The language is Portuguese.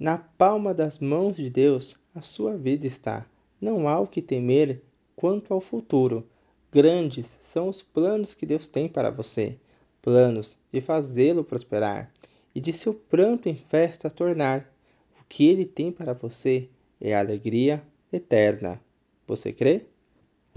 Na palma das mãos de Deus a sua vida está. Não há o que temer quanto ao futuro. Grandes são os planos que Deus tem para você planos de fazê-lo prosperar e de seu pranto em festa tornar. O que ele tem para você é alegria eterna. Você crê?